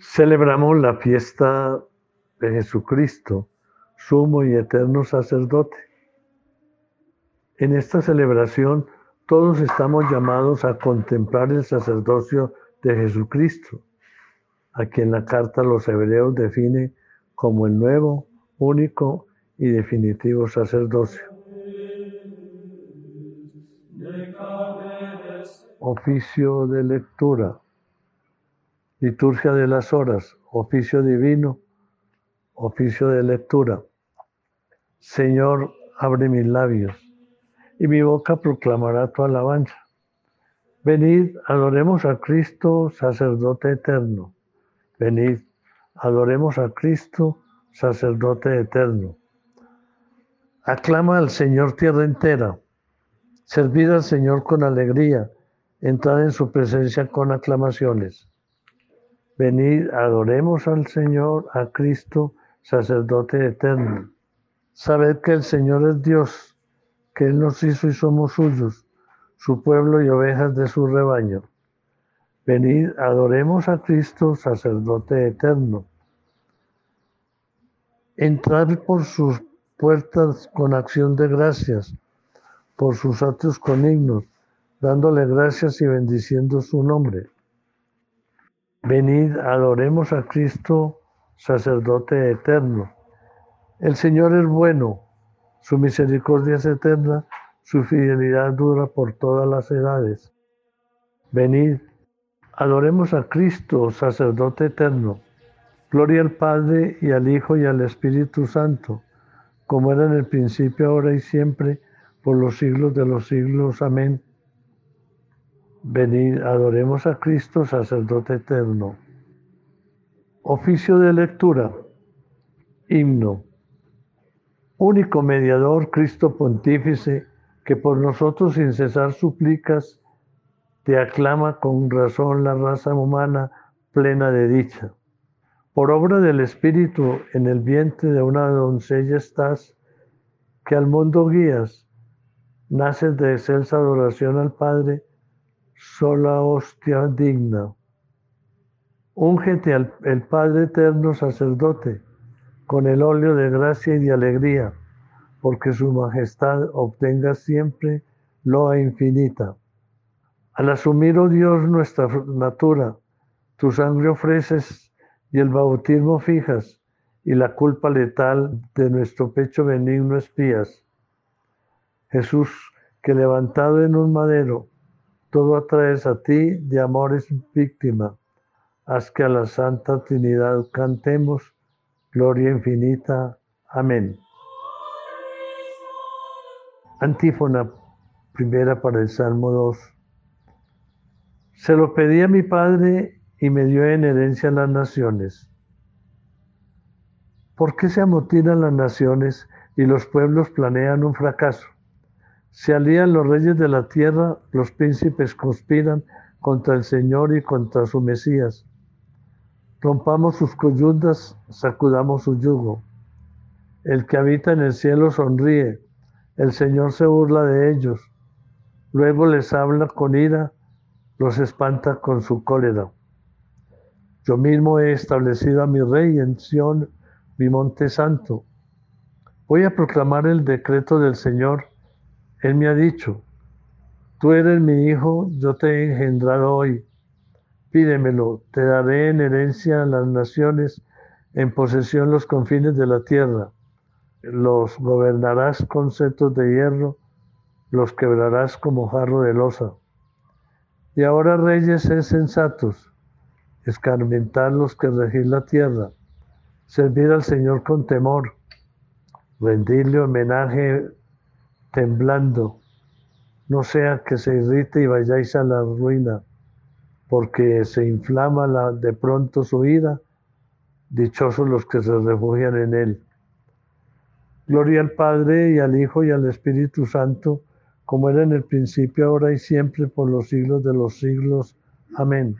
Celebramos la fiesta de Jesucristo, sumo y eterno sacerdote. En esta celebración todos estamos llamados a contemplar el sacerdocio de Jesucristo, a quien la carta a los hebreos define como el nuevo, único y definitivo sacerdocio. Oficio de lectura, liturgia de las horas, oficio divino, oficio de lectura. Señor, abre mis labios y mi boca proclamará tu alabanza. Venid, adoremos a Cristo, sacerdote eterno. Venid, adoremos a Cristo, sacerdote eterno. Aclama al Señor tierra entera. Servid al Señor con alegría. Entrad en su presencia con aclamaciones. Venid, adoremos al Señor, a Cristo, sacerdote eterno. Sabed que el Señor es Dios, que Él nos hizo y somos suyos, su pueblo y ovejas de su rebaño. Venid, adoremos a Cristo, sacerdote eterno. Entrad por sus puertas con acción de gracias, por sus atrios con himnos, dándole gracias y bendiciendo su nombre. Venid, adoremos a Cristo, sacerdote eterno. El Señor es bueno, su misericordia es eterna, su fidelidad dura por todas las edades. Venid, adoremos a Cristo, sacerdote eterno. Gloria al Padre y al Hijo y al Espíritu Santo, como era en el principio, ahora y siempre, por los siglos de los siglos. Amén. Venid, adoremos a Cristo, sacerdote eterno. Oficio de lectura. Himno. Único mediador, Cristo pontífice, que por nosotros sin cesar suplicas, te aclama con razón la raza humana plena de dicha. Por obra del Espíritu en el vientre de una doncella estás, que al mundo guías, naces de excelsa adoración al Padre, sola hostia digna. Úngete al el Padre eterno sacerdote con el óleo de gracia y de alegría, porque su majestad obtenga siempre loa infinita. Al asumir, oh Dios, nuestra natura, tu sangre ofreces y el bautismo fijas, y la culpa letal de nuestro pecho benigno espías. Jesús, que levantado en un madero, todo atraes a ti de amores víctima. Haz que a la Santa Trinidad cantemos gloria infinita. Amén. Antífona primera para el Salmo 2. Se lo pedí a mi Padre y me dio en herencia las naciones. ¿Por qué se amotinan las naciones y los pueblos planean un fracaso? Se alían los reyes de la tierra, los príncipes conspiran contra el Señor y contra su Mesías. Rompamos sus coyundas, sacudamos su yugo. El que habita en el cielo sonríe, el Señor se burla de ellos. Luego les habla con ira, los espanta con su cólera. Yo mismo he establecido a mi rey en Sión, mi monte santo. Voy a proclamar el decreto del Señor él me ha dicho, tú eres mi hijo, yo te he engendrado hoy. Pídemelo, te daré en herencia las naciones, en posesión los confines de la tierra. Los gobernarás con setos de hierro, los quebrarás como jarro de losa. Y ahora, reyes, es sensatos, escarmentar los que regir la tierra, servir al Señor con temor, rendirle homenaje temblando, no sea que se irrite y vayáis a la ruina, porque se inflama la, de pronto su ira, dichosos los que se refugian en él. Gloria al Padre y al Hijo y al Espíritu Santo, como era en el principio, ahora y siempre, por los siglos de los siglos. Amén.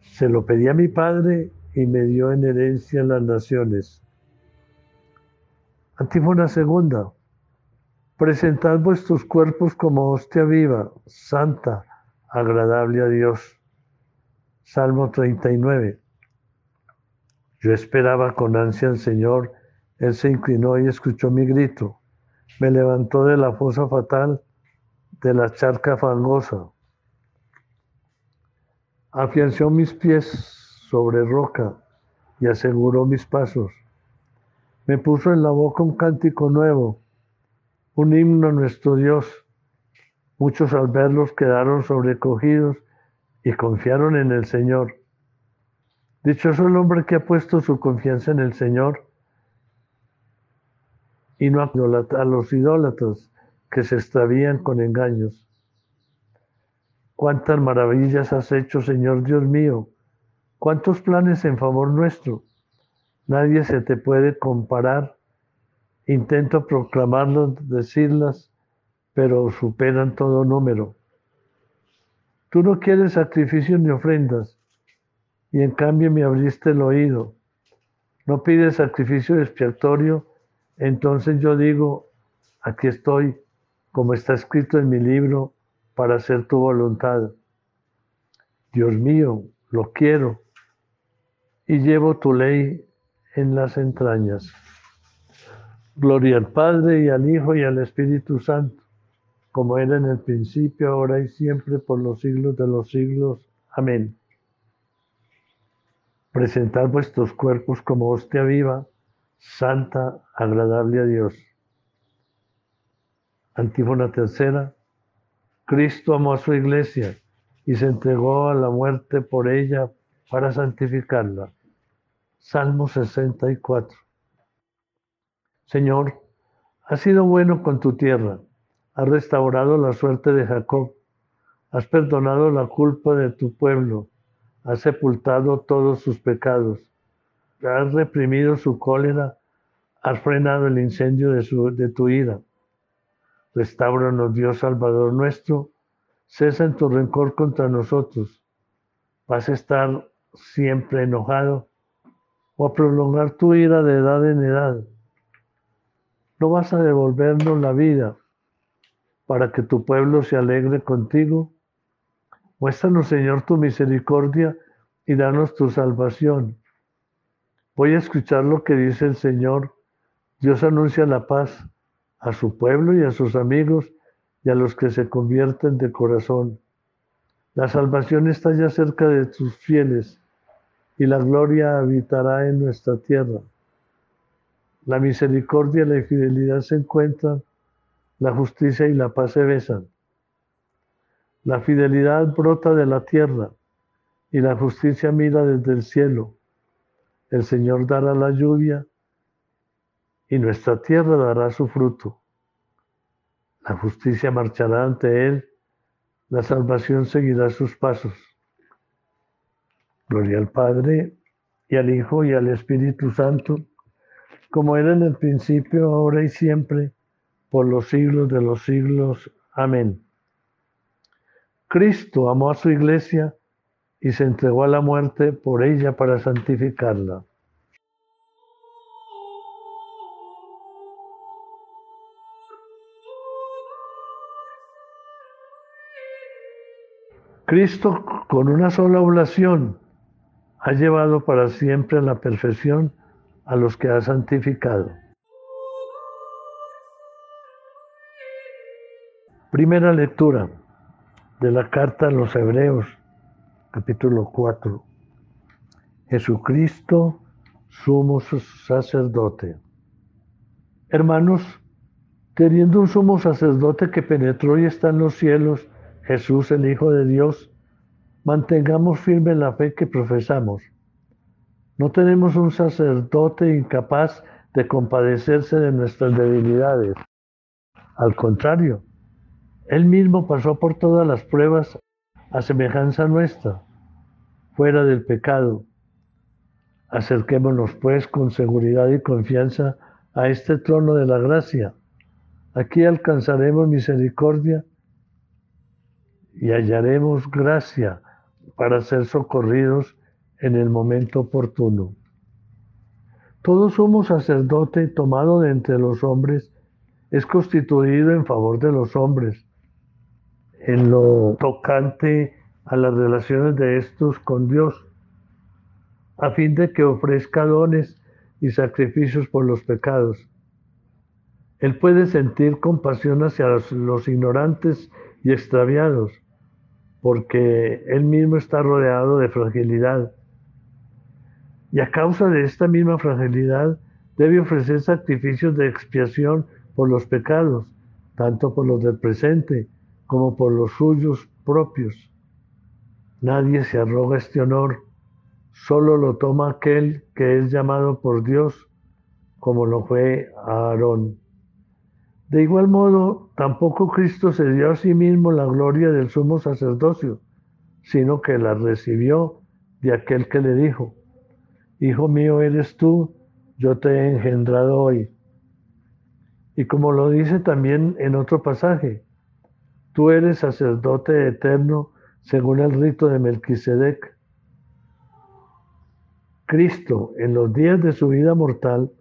Se lo pedí a mi Padre y me dio en herencia las naciones. Antífona segunda. Presentad vuestros cuerpos como hostia viva, santa, agradable a Dios. Salmo 39. Yo esperaba con ansia al Señor, Él se inclinó y escuchó mi grito. Me levantó de la fosa fatal, de la charca fangosa. Afianzó mis pies sobre roca y aseguró mis pasos. Me puso en la boca un cántico nuevo un himno a nuestro Dios. Muchos al verlos quedaron sobrecogidos y confiaron en el Señor. Dichoso el hombre que ha puesto su confianza en el Señor y no a los idólatras que se extravían con engaños. Cuántas maravillas has hecho, Señor Dios mío. Cuántos planes en favor nuestro. Nadie se te puede comparar Intento proclamarlas, decirlas, pero superan todo número. Tú no quieres sacrificios ni ofrendas, y en cambio me abriste el oído. No pides sacrificio expiatorio, entonces yo digo, aquí estoy, como está escrito en mi libro, para hacer tu voluntad. Dios mío, lo quiero, y llevo tu ley en las entrañas. Gloria al Padre y al Hijo y al Espíritu Santo, como era en el principio, ahora y siempre, por los siglos de los siglos. Amén. Presentad vuestros cuerpos como hostia viva, santa, agradable a Dios. Antífona tercera. Cristo amó a su iglesia y se entregó a la muerte por ella para santificarla. Salmo 64. Señor, has sido bueno con tu tierra, has restaurado la suerte de Jacob, has perdonado la culpa de tu pueblo, has sepultado todos sus pecados, has reprimido su cólera, has frenado el incendio de, de tu ira. Restauranos, Dios Salvador nuestro, cesa en tu rencor contra nosotros. ¿Vas a estar siempre enojado o a prolongar tu ira de edad en edad? no vas a devolvernos la vida para que tu pueblo se alegre contigo. Muéstranos, Señor, tu misericordia y danos tu salvación. Voy a escuchar lo que dice el Señor. Dios anuncia la paz a su pueblo y a sus amigos y a los que se convierten de corazón. La salvación está ya cerca de tus fieles y la gloria habitará en nuestra tierra. La misericordia y la fidelidad se encuentran, la justicia y la paz se besan. La fidelidad brota de la tierra y la justicia mira desde el cielo. El Señor dará la lluvia y nuestra tierra dará su fruto. La justicia marchará ante Él, la salvación seguirá sus pasos. Gloria al Padre y al Hijo y al Espíritu Santo como era en el principio, ahora y siempre, por los siglos de los siglos. Amén. Cristo amó a su iglesia y se entregó a la muerte por ella para santificarla. Cristo con una sola oblación ha llevado para siempre a la perfección a los que ha santificado. Primera lectura de la carta a los Hebreos, capítulo 4. Jesucristo, sumo sacerdote. Hermanos, teniendo un sumo sacerdote que penetró y está en los cielos, Jesús el Hijo de Dios, mantengamos firme la fe que profesamos no tenemos un sacerdote incapaz de compadecerse de nuestras debilidades. Al contrario, Él mismo pasó por todas las pruebas a semejanza nuestra, fuera del pecado. Acerquémonos pues con seguridad y confianza a este trono de la gracia. Aquí alcanzaremos misericordia y hallaremos gracia para ser socorridos en el momento oportuno. Todo somos sacerdote tomado de entre los hombres es constituido en favor de los hombres, en lo tocante a las relaciones de estos con Dios, a fin de que ofrezca dones y sacrificios por los pecados. Él puede sentir compasión hacia los ignorantes y extraviados, porque él mismo está rodeado de fragilidad. Y a causa de esta misma fragilidad, debe ofrecer sacrificios de expiación por los pecados, tanto por los del presente como por los suyos propios. Nadie se arroga este honor, solo lo toma aquel que es llamado por Dios, como lo fue Aarón. De igual modo, tampoco Cristo se dio a sí mismo la gloria del sumo sacerdocio, sino que la recibió de aquel que le dijo, Hijo mío eres tú, yo te he engendrado hoy. Y como lo dice también en otro pasaje, tú eres sacerdote eterno según el rito de Melquisedec. Cristo, en los días de su vida mortal,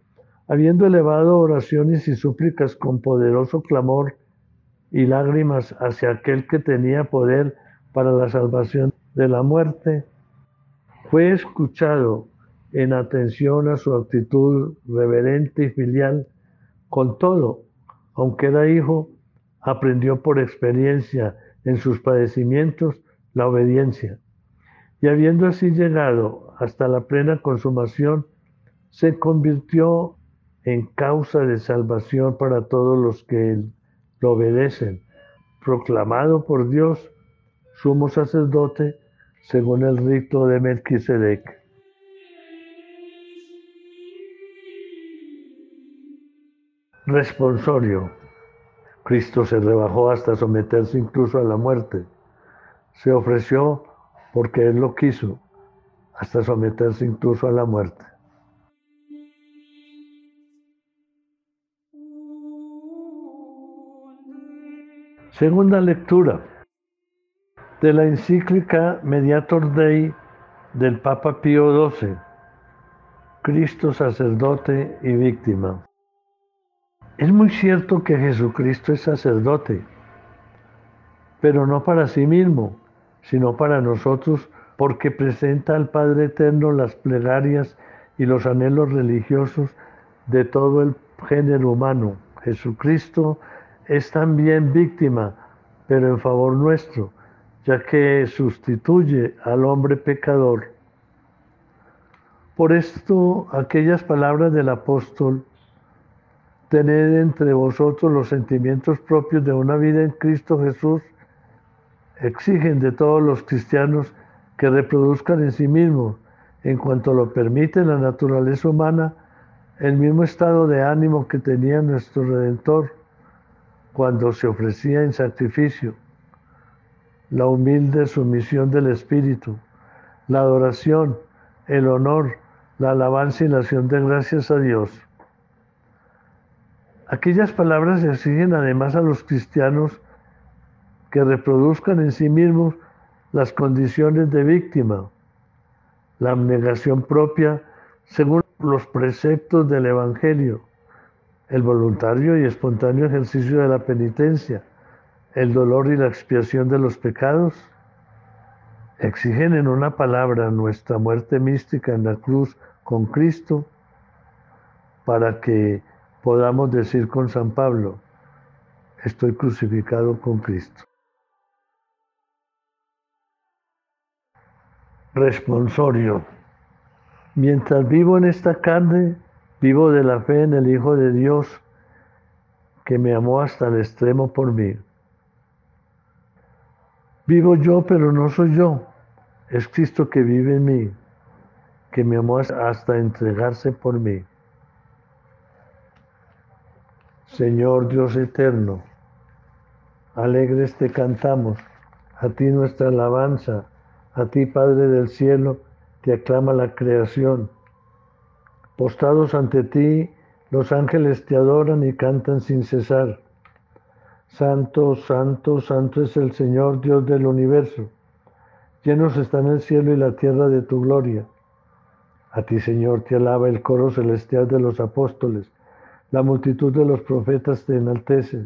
habiendo elevado oraciones y súplicas con poderoso clamor y lágrimas hacia aquel que tenía poder para la salvación de la muerte, fue escuchado en atención a su actitud reverente y filial. Con todo, aunque era hijo, aprendió por experiencia en sus padecimientos la obediencia. Y habiendo así llegado hasta la plena consumación, se convirtió en causa de salvación para todos los que lo obedecen, proclamado por Dios, sumo sacerdote, según el rito de Melquisedec. Responsorio. Cristo se rebajó hasta someterse incluso a la muerte. Se ofreció porque Él lo quiso, hasta someterse incluso a la muerte. Segunda lectura de la encíclica Mediator Dei del Papa Pío XII, Cristo sacerdote y víctima. Es muy cierto que Jesucristo es sacerdote, pero no para sí mismo, sino para nosotros, porque presenta al Padre Eterno las plegarias y los anhelos religiosos de todo el género humano. Jesucristo es también víctima, pero en favor nuestro, ya que sustituye al hombre pecador. Por esto, aquellas palabras del apóstol, tened entre vosotros los sentimientos propios de una vida en Cristo Jesús, exigen de todos los cristianos que reproduzcan en sí mismos, en cuanto lo permite la naturaleza humana, el mismo estado de ánimo que tenía nuestro Redentor cuando se ofrecía en sacrificio, la humilde sumisión del Espíritu, la adoración, el honor, la alabanza y la acción de gracias a Dios. Aquellas palabras exigen además a los cristianos que reproduzcan en sí mismos las condiciones de víctima, la abnegación propia según los preceptos del Evangelio, el voluntario y espontáneo ejercicio de la penitencia, el dolor y la expiación de los pecados, exigen en una palabra nuestra muerte mística en la cruz con Cristo, para que podamos decir con San Pablo, estoy crucificado con Cristo. Responsorio. Mientras vivo en esta carne, Vivo de la fe en el Hijo de Dios que me amó hasta el extremo por mí. Vivo yo, pero no soy yo. Es Cristo que vive en mí, que me amó hasta entregarse por mí. Señor Dios eterno, alegres te cantamos, a ti nuestra alabanza, a ti Padre del cielo, te aclama la creación Postrados ante ti, los ángeles te adoran y cantan sin cesar. Santo, santo, santo es el Señor Dios del universo. Llenos están el cielo y la tierra de tu gloria. A ti, Señor, te alaba el coro celestial de los apóstoles. La multitud de los profetas te enaltece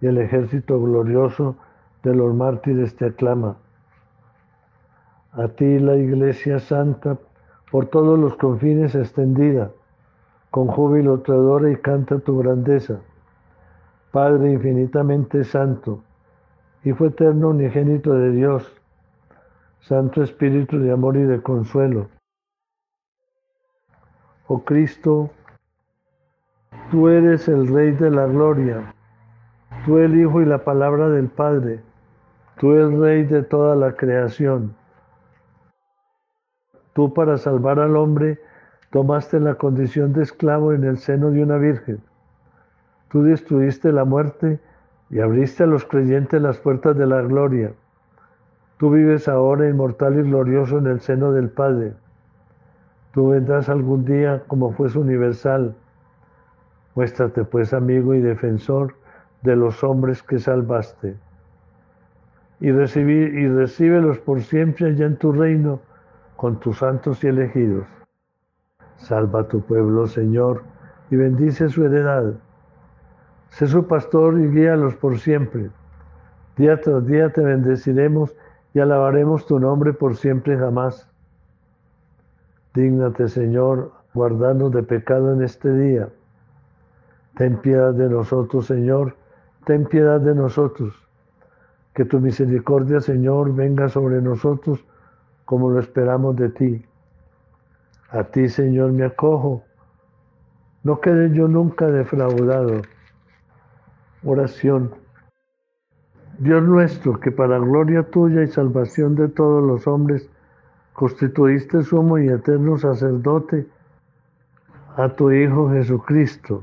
y el ejército glorioso de los mártires te aclama. A ti la Iglesia Santa por todos los confines extendida, con júbilo te adora y canta tu grandeza. Padre infinitamente santo, Hijo eterno unigénito de Dios, Santo Espíritu de amor y de consuelo. Oh Cristo, tú eres el Rey de la gloria, tú el Hijo y la palabra del Padre, tú el Rey de toda la creación. Tú para salvar al hombre tomaste la condición de esclavo en el seno de una virgen. Tú destruiste la muerte y abriste a los creyentes las puertas de la gloria. Tú vives ahora inmortal y glorioso en el seno del Padre. Tú vendrás algún día como fuese universal. Muéstrate pues amigo y defensor de los hombres que salvaste. Y, recibí, y recíbelos por siempre allá en tu reino con tus santos y elegidos. Salva a tu pueblo, Señor, y bendice su heredad. Sé su pastor y guíalos por siempre. Día tras día te bendeciremos y alabaremos tu nombre por siempre jamás. Dígnate, Señor, guardarnos de pecado en este día. Ten piedad de nosotros, Señor, ten piedad de nosotros. Que tu misericordia, Señor, venga sobre nosotros como lo esperamos de ti. A ti, Señor, me acojo. No quede yo nunca defraudado. Oración. Dios nuestro, que para gloria tuya y salvación de todos los hombres, constituiste sumo y eterno sacerdote a tu Hijo Jesucristo.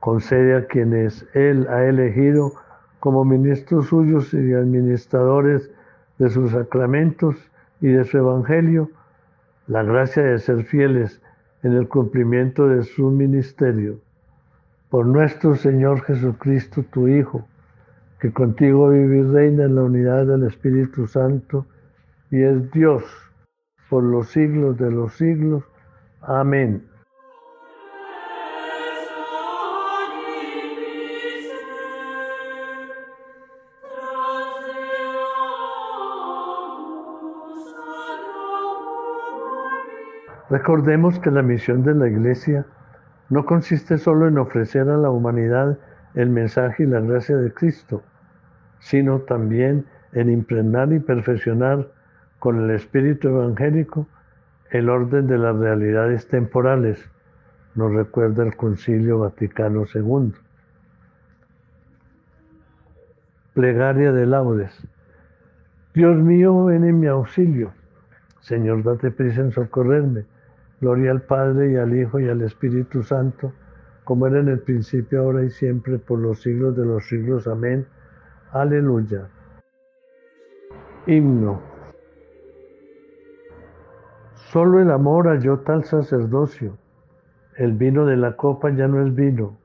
Concede a quienes Él ha elegido como ministros suyos y administradores de sus sacramentos y de su Evangelio la gracia de ser fieles en el cumplimiento de su ministerio. Por nuestro Señor Jesucristo, tu Hijo, que contigo vive y reina en la unidad del Espíritu Santo y es Dios por los siglos de los siglos. Amén. Recordemos que la misión de la Iglesia no consiste solo en ofrecer a la humanidad el mensaje y la gracia de Cristo, sino también en impregnar y perfeccionar con el espíritu evangélico el orden de las realidades temporales, nos recuerda el Concilio Vaticano II. Plegaria de laudes. Dios mío, ven en mi auxilio. Señor, date prisa en socorrerme. Gloria al Padre y al Hijo y al Espíritu Santo, como era en el principio, ahora y siempre, por los siglos de los siglos. Amén. Aleluya. Himno. Solo el amor halló tal sacerdocio. El vino de la copa ya no es vino.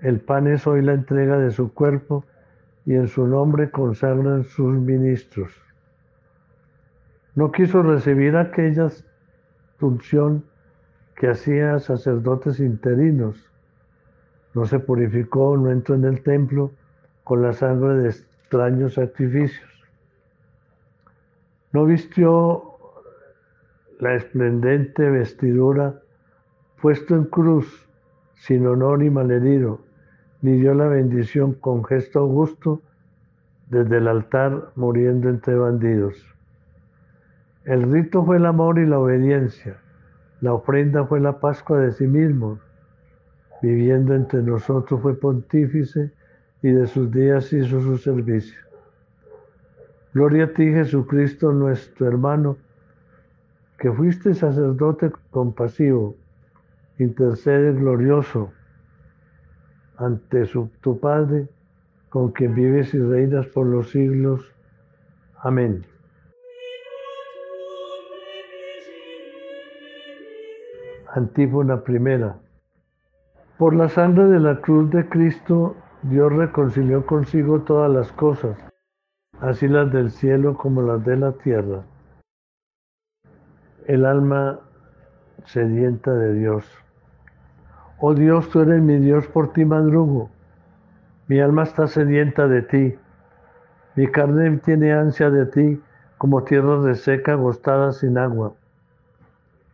El pan es hoy la entrega de su cuerpo y en su nombre consagran sus ministros. No quiso recibir aquellas que hacía sacerdotes interinos. No se purificó, no entró en el templo con la sangre de extraños sacrificios. No vistió la esplendente vestidura puesto en cruz, sin honor y malherido, ni dio la bendición con gesto augusto desde el altar muriendo entre bandidos. El rito fue el amor y la obediencia. La ofrenda fue la Pascua de sí mismo. Viviendo entre nosotros fue pontífice y de sus días hizo su servicio. Gloria a ti, Jesucristo, nuestro hermano, que fuiste sacerdote compasivo, intercede glorioso ante su, tu Padre, con quien vives y reinas por los siglos. Amén. Antífona primera. Por la sangre de la cruz de Cristo, Dios reconcilió consigo todas las cosas, así las del cielo como las de la tierra. El alma sedienta de Dios. Oh Dios, tú eres mi Dios, por ti madrugo. Mi alma está sedienta de ti. Mi carne tiene ansia de ti, como tierra reseca, agostada sin agua.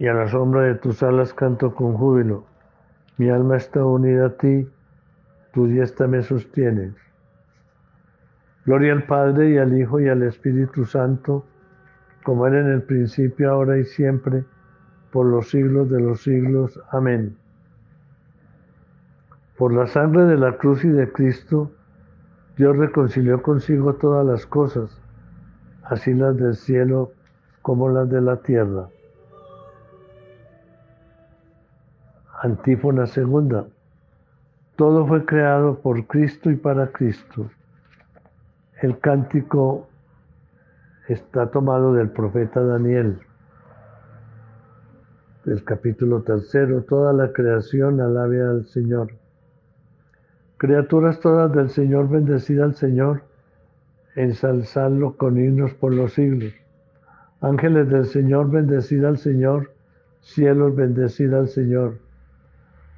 y a la sombra de tus alas canto con júbilo. Mi alma está unida a ti, tu diestra me sostiene. Gloria al Padre y al Hijo y al Espíritu Santo, como era en el principio, ahora y siempre, por los siglos de los siglos. Amén. Por la sangre de la cruz y de Cristo, Dios reconcilió consigo todas las cosas, así las del cielo como las de la tierra. Antífona segunda. Todo fue creado por Cristo y para Cristo. El cántico está tomado del profeta Daniel, del capítulo tercero. Toda la creación alabe al Señor. Criaturas todas del Señor, bendecida al Señor, ensalzadlo con himnos por los siglos. Ángeles del Señor, bendecida al Señor. Cielos, bendecida al Señor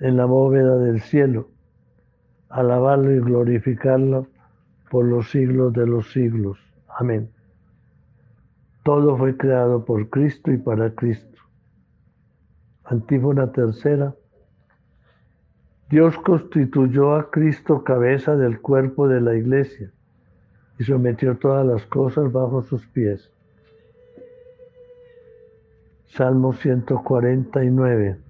en la bóveda del cielo, alabarlo y glorificarlo por los siglos de los siglos. Amén. Todo fue creado por Cristo y para Cristo. Antífona tercera. Dios constituyó a Cristo cabeza del cuerpo de la iglesia y sometió todas las cosas bajo sus pies. Salmo 149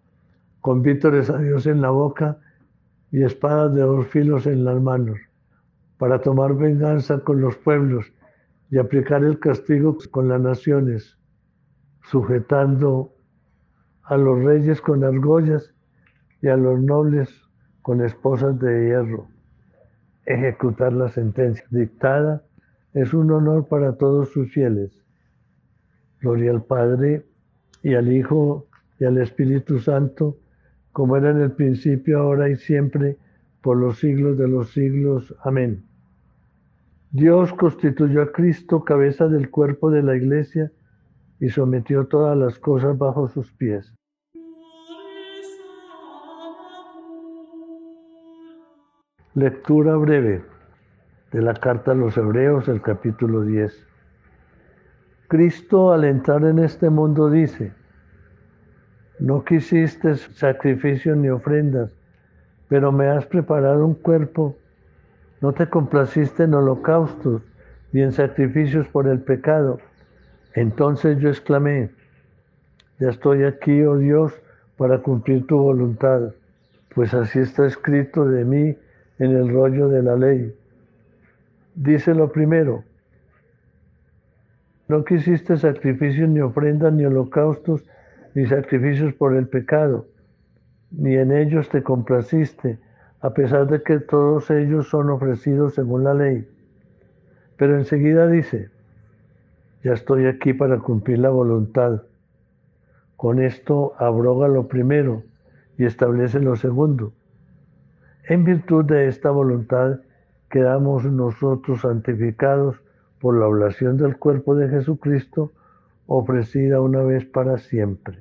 con vítores a Dios en la boca y espadas de dos filos en las manos, para tomar venganza con los pueblos y aplicar el castigo con las naciones, sujetando a los reyes con argollas y a los nobles con esposas de hierro. Ejecutar la sentencia dictada es un honor para todos sus fieles. Gloria al Padre y al Hijo y al Espíritu Santo, como era en el principio, ahora y siempre, por los siglos de los siglos. Amén. Dios constituyó a Cristo cabeza del cuerpo de la iglesia y sometió todas las cosas bajo sus pies. Lectura breve de la carta a los Hebreos, el capítulo 10. Cristo al entrar en este mundo dice, no quisiste sacrificios ni ofrendas, pero me has preparado un cuerpo. No te complaciste en holocaustos ni en sacrificios por el pecado. Entonces yo exclamé, ya estoy aquí, oh Dios, para cumplir tu voluntad, pues así está escrito de mí en el rollo de la ley. Dice lo primero, no quisiste sacrificios ni ofrendas ni holocaustos ni sacrificios por el pecado, ni en ellos te complaciste, a pesar de que todos ellos son ofrecidos según la ley. Pero enseguida dice, ya estoy aquí para cumplir la voluntad. Con esto abroga lo primero y establece lo segundo. En virtud de esta voluntad quedamos nosotros santificados por la oblación del cuerpo de Jesucristo ofrecida una vez para siempre.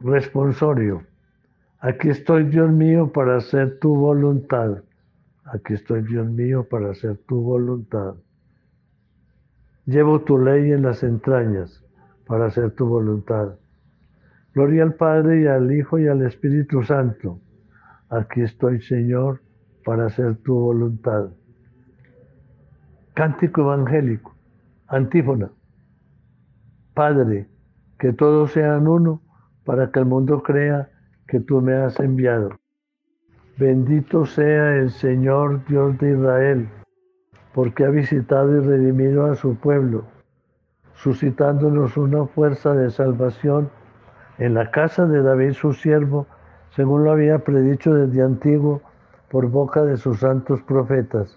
Responsorio. Aquí estoy, Dios mío, para hacer tu voluntad. Aquí estoy, Dios mío, para hacer tu voluntad. Llevo tu ley en las entrañas para hacer tu voluntad. Gloria al Padre y al Hijo y al Espíritu Santo. Aquí estoy, Señor, para hacer tu voluntad. Cántico evangélico. Antífona. Padre, que todos sean uno para que el mundo crea que tú me has enviado. Bendito sea el Señor Dios de Israel, porque ha visitado y redimido a su pueblo, suscitándonos una fuerza de salvación en la casa de David su siervo, según lo había predicho desde antiguo por boca de sus santos profetas.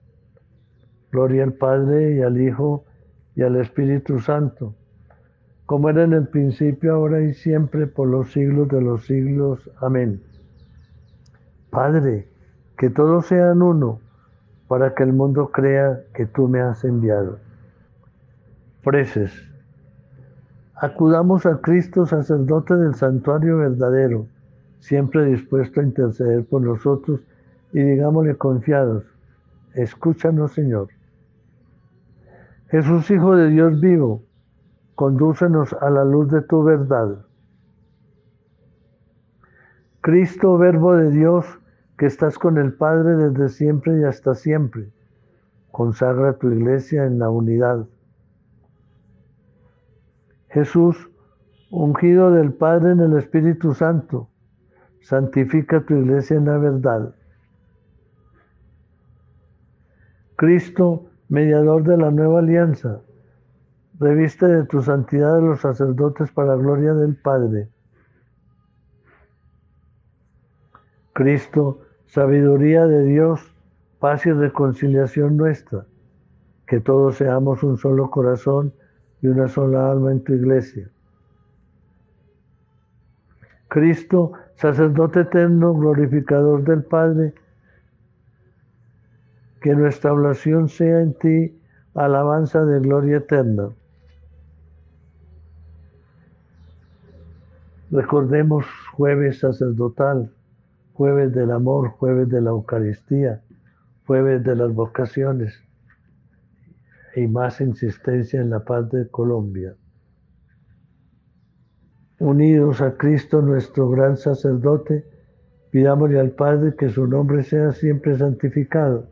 Gloria al Padre y al Hijo y al Espíritu Santo, como era en el principio, ahora y siempre, por los siglos de los siglos. Amén. Padre, que todos sean uno, para que el mundo crea que tú me has enviado. Preces. Acudamos a Cristo, sacerdote del santuario verdadero, siempre dispuesto a interceder por nosotros, y digámosle confiados, escúchanos Señor. Jesús, Hijo de Dios vivo, condúcenos a la luz de tu verdad. Cristo, Verbo de Dios, que estás con el Padre desde siempre y hasta siempre, consagra tu iglesia en la unidad Jesús, ungido del Padre en el Espíritu Santo, santifica tu iglesia en la verdad. Cristo, mediador de la nueva alianza, reviste de tu santidad a los sacerdotes para gloria del Padre. Cristo, sabiduría de Dios, paz y reconciliación nuestra, que todos seamos un solo corazón y una sola alma en tu iglesia. Cristo, sacerdote eterno, glorificador del Padre, que nuestra oración sea en ti alabanza de gloria eterna. Recordemos jueves sacerdotal, jueves del amor, jueves de la Eucaristía, jueves de las vocaciones y más insistencia en la paz de Colombia. Unidos a Cristo nuestro gran sacerdote, pidámosle al Padre que su nombre sea siempre santificado.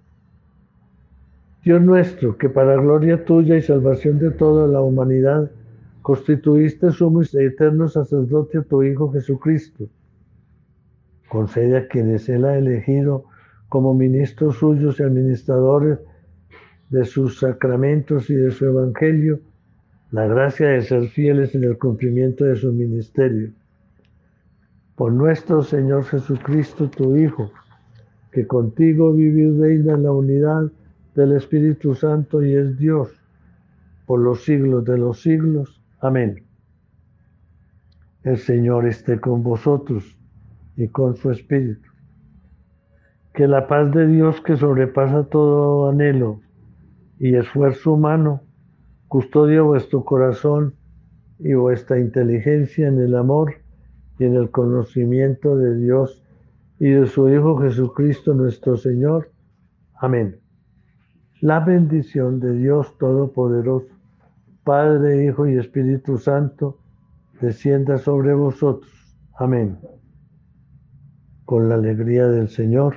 Dios nuestro, que para gloria tuya y salvación de toda la humanidad, constituiste sumo y eterno sacerdote a tu Hijo Jesucristo concede a quienes Él ha elegido como ministros suyos y administradores de sus sacramentos y de su evangelio, la gracia de ser fieles en el cumplimiento de su ministerio. Por nuestro Señor Jesucristo, tu Hijo, que contigo vive y en la unidad del Espíritu Santo y es Dios por los siglos de los siglos. Amén. El Señor esté con vosotros y con su espíritu. Que la paz de Dios que sobrepasa todo anhelo y esfuerzo humano, custodie vuestro corazón y vuestra inteligencia en el amor y en el conocimiento de Dios y de su Hijo Jesucristo nuestro Señor. Amén. La bendición de Dios Todopoderoso, Padre, Hijo y Espíritu Santo, descienda sobre vosotros. Amén con la alegría del Señor,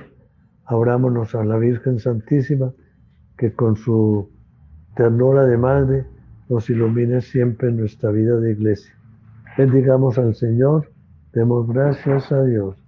abrámonos a la Virgen Santísima, que con su ternura de madre nos ilumine siempre en nuestra vida de iglesia. Bendigamos al Señor, demos gracias a Dios.